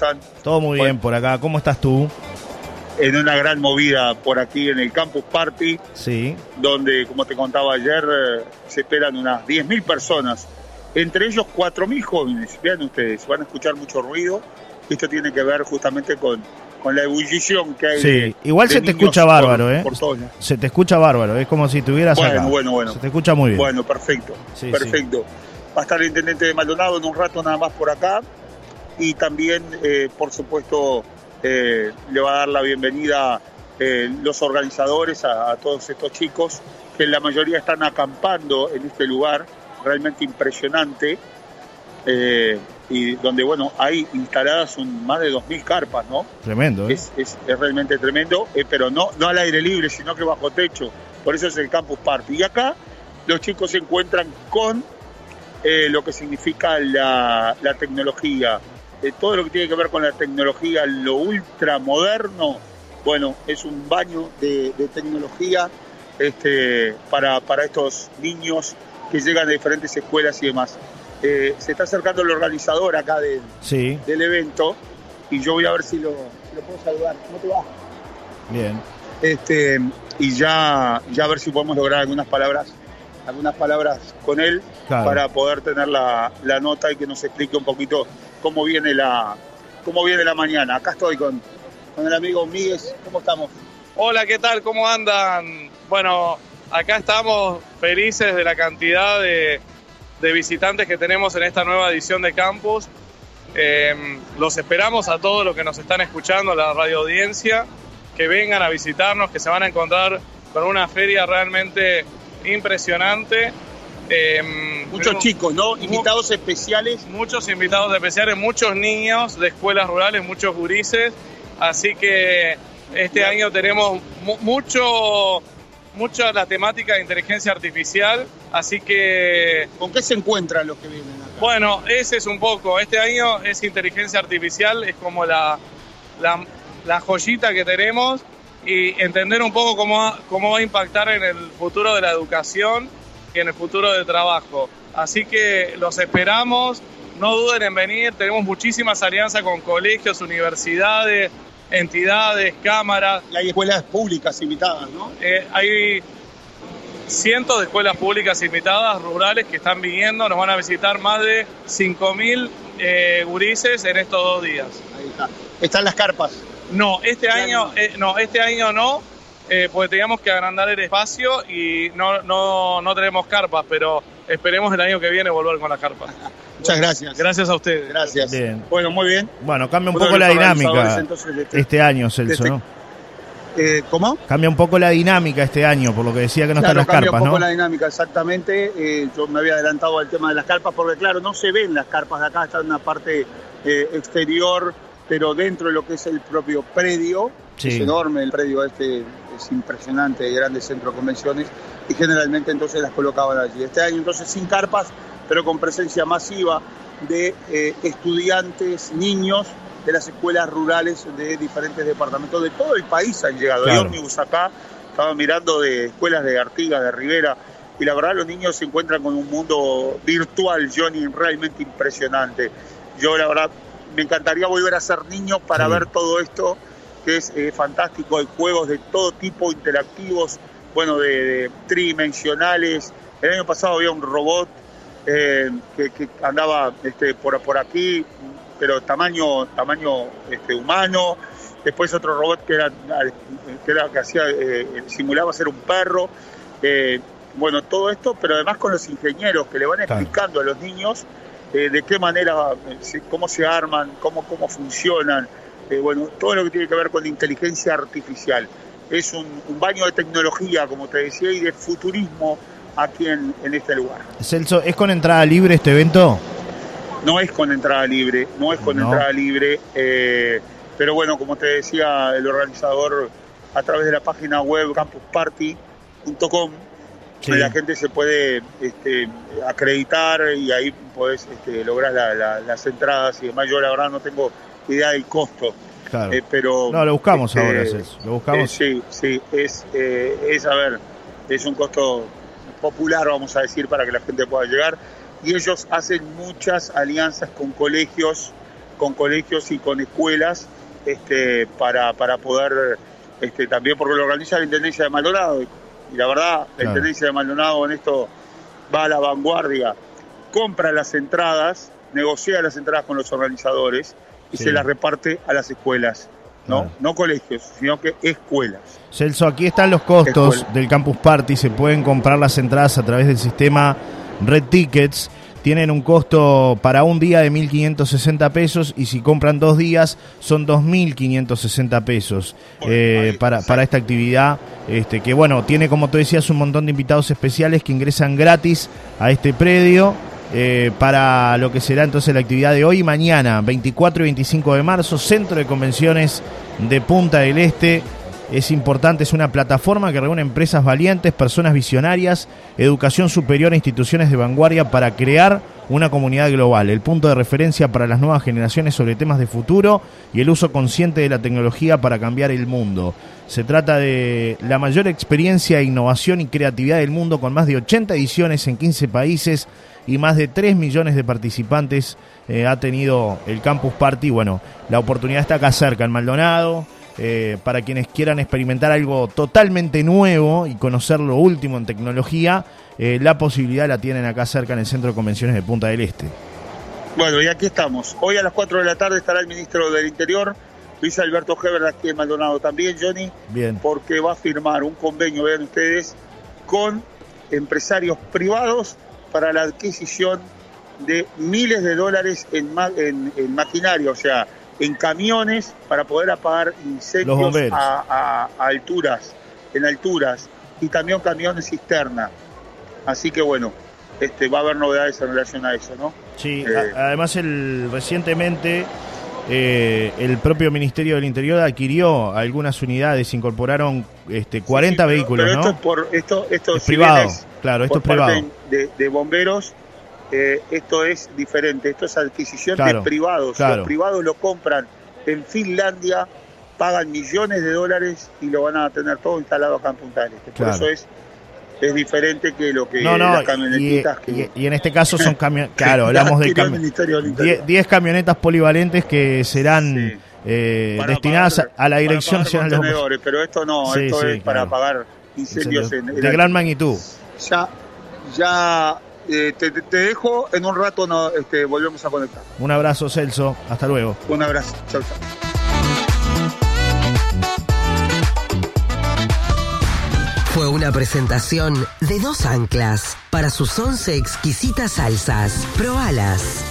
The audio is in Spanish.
están? Todo muy bien por acá. ¿Cómo estás tú? En una gran movida por aquí en el Campus Party, Sí. donde, como te contaba ayer, eh, se esperan unas 10.000 personas, entre ellos 4.000 jóvenes. Vean ustedes, van a escuchar mucho ruido. Esto tiene que ver justamente con, con la ebullición que hay. Sí, de- igual de se te escucha por- bárbaro, ¿eh? por todos. Se te escucha bárbaro, es como si estuvieras Bueno, acá. bueno, bueno. Se te escucha muy bien. Bueno, perfecto. Sí, perfecto. Va a estar el intendente de Maldonado en un rato nada más por acá. Y también, eh, por supuesto, eh, le va a dar la bienvenida eh, los organizadores a, a todos estos chicos, que la mayoría están acampando en este lugar realmente impresionante. eh, y donde, bueno, hay instaladas un- más de 2.000 carpas, ¿no? Tremendo, ¿eh? es, es- es realmente tremendo, pero no, no al aire libre, sino que bajo techo. Por eso es el Campus Party. Y acá los chicos se encuentran con eh, lo que significa la, la tecnología. Todo lo que tiene que ver con la tecnología, lo ultramoderno, bueno, es un baño de, de tecnología este, para, para estos niños que llegan de diferentes escuelas y demás. Eh, se está acercando el organizador acá del, Sí, del evento y yo voy a ver si lo, si lo puedo saludar. ¿Cómo te va? bien. Este, y ya, ya a ver si podemos lograr algunas palabras, algunas palabras con él Claro. para poder tener la, la nota y que nos explique un poquito cómo viene la, cómo viene la mañana. Acá estoy con, con el amigo Miguel. ¿Cómo estamos? Hola, ¿qué tal? ¿Cómo andan? Bueno, acá estamos felices de la cantidad de, de visitantes que tenemos en esta nueva edición de Campus. Eh, los esperamos a todos los que nos están escuchando, la radio audiencia, que vengan a visitarnos, que se van a encontrar con una feria realmente impresionante. Eh, Muchos chicos, ¿no? Invitados especiales. muchos invitados especiales, muchos niños de escuelas rurales, muchos gurises, así que este año tenemos mu- mucho mucha la temática de inteligencia artificial, así que ¿Con qué se encuentran los que vienen acá? bueno, ese es un poco, este año es inteligencia artificial, es como la, la, la joyita que tenemos y entender un poco cómo, va- cómo va a impactar en el futuro de la educación y en el futuro del trabajo. Así que los esperamos, no duden en venir, tenemos muchísimas alianzas con colegios, universidades, entidades, cámaras, Y hay escuelas públicas invitadas, ¿no? eh, hay cientos de escuelas públicas invitadas, rurales, que están viniendo. Nos van a visitar más de 5.000 eh, gurises en estos dos días. Ahí está. Están las carpas. No, este año eh, no, este año no, eh, porque teníamos que agrandar el espacio y no, no, no tenemos carpas, pero esperemos el año que viene volver con las carpas. Muchas gracias. Gracias a ustedes. Gracias. Bien. Bueno, muy bien. Bueno, cambia un poco la dinámica entonces, este- este año, Celso, este- ¿no? Eh, ¿Cómo? Cambia un poco la dinámica este año, por lo que decía que no claro, están las cambia carpas, un poco ¿no? la dinámica, exactamente. Eh, yo me había adelantado al tema de las carpas, porque claro, no se ven las carpas de acá, están en una parte eh, exterior, pero dentro de lo que es el propio predio, Sí. es enorme el predio este, es impresionante, de grandes centros de convenciones, y generalmente entonces las colocaban allí. Este año entonces sin carpas, pero con presencia masiva de eh, estudiantes, niños de las escuelas rurales de diferentes departamentos de todo el país han llegado. Hay Claro. ómnibus acá, estaba mirando de escuelas de Artigas, de Rivera, y la verdad los niños se encuentran con un mundo virtual, Johnny, realmente impresionante. Yo la verdad me encantaría volver a ser niño para Sí. ver todo esto, que es eh, fantástico, hay juegos de todo tipo, interactivos, bueno, de, de tridimensionales. El año pasado había un robot eh, que, que andaba este, por, por aquí, pero tamaño, tamaño este, humano. Después otro robot que era, que, era, que hacía, eh, simulaba ser un perro. Eh, bueno, todo esto, pero además con los ingenieros que le van explicando a los niños de qué manera, cómo se arman, cómo, cómo funcionan. Eh, bueno, todo lo que tiene que ver con la inteligencia artificial. Es un, un baño de tecnología, como te decía, y de futurismo aquí en, en este lugar. Celso, ¿es con entrada libre este evento? No es con entrada libre, no es con No. entrada libre, eh, pero bueno, como te decía el organizador, a través de la página web campusparty.com, Sí. la gente se puede este, acreditar y ahí podés este, lograr la- la- las entradas y demás. Yo la verdad no tengo idea del costo, Claro. eh, pero... No, lo buscamos este, ahora, Celso. Lo eh, buscamos. sí, sí, es, eh, es, a ver, es un costo popular, vamos a decir, para que la gente pueda llegar. Y ellos hacen muchas alianzas con colegios con colegios y con escuelas este, para, para poder este, también porque lo organiza la Intendencia de Maldonado y, y la verdad la Claro. Intendencia de Maldonado en esto va a la vanguardia, compra las entradas, negocia las entradas con los organizadores y Sí. se las reparte a las escuelas, ¿no? Claro. No colegios, sino que escuelas. Celso, aquí están los costos Escuela. del Campus Party. Se pueden comprar las entradas a través del sistema Red Tickets. Tienen un costo para un día de 1.560 pesos y si compran dos días son 2.560 pesos eh, para, para esta actividad. Este, que bueno, tiene como tú decías un montón de invitados especiales que ingresan gratis a este predio. Eh, para lo que será entonces la actividad de hoy y mañana, 24 y 25 de marzo, Centro de Convenciones de Punta del Este. Es importante, es una plataforma que reúne empresas valientes, personas visionarias, educación superior e instituciones de vanguardia para crear una comunidad global, el punto de referencia para las nuevas generaciones sobre temas de futuro y el uso consciente de la tecnología para cambiar el mundo. Se trata de la mayor experiencia, innovación y creatividad del mundo con más de 80 ediciones en 15 países y más de 3 millones de participantes eh, ha tenido el Campus Party. Bueno, la oportunidad está acá cerca, en Maldonado. Eh, para quienes quieran experimentar algo totalmente nuevo y conocer lo último en tecnología, eh, la posibilidad la tienen acá cerca en el Centro de Convenciones de Punta del Este. Bueno, y aquí estamos. Hoy a las 4 de la tarde estará el ministro del Interior, Luis Alberto Heber, aquí en Maldonado también, Johnny, Bien, porque va a firmar un convenio, vean ustedes, con empresarios privados para la adquisición de miles de dólares en, ma- en, en maquinaria, o sea, en camiones para poder apagar incendios a, a- a alturas, en alturas, y también camiones cisterna. Así que bueno, este, va a haber novedades en relación a eso, ¿no? sí. Eh. además, el, recientemente eh, el propio Ministerio del Interior adquirió algunas unidades, incorporaron este, 40 Sí, pero- vehículos, pero ¿no? Esto es por esto, esto Es privado, claro, esto es privado. de, de bomberos, eh, esto es diferente, esto es adquisición Claro, de privados. claro. Los privados lo compran en Finlandia, pagan millones de dólares y lo van a tener todo instalado acá en Punta del Este. Por Claro. eso es, es diferente que lo que No, no, las y, camionetitas que, y- y en este caso son camionetas, claro, hablamos de adquirió el cami-. 10 camionetas polivalentes que serán Sí. eh, Para destinadas pagar- a la para Dirección pagar Nacional de pero esto no, Sí, esto sí, es para claro. apagar incendios en, en de gran magnitud. ya, ya eh, te, te- te dejo, en un rato no, este, volvemos a conectar. Un abrazo, Celso. Hasta luego. Un abrazo, chao, chao. Una presentación de dos anclas para sus once exquisitas salsas. Probalas.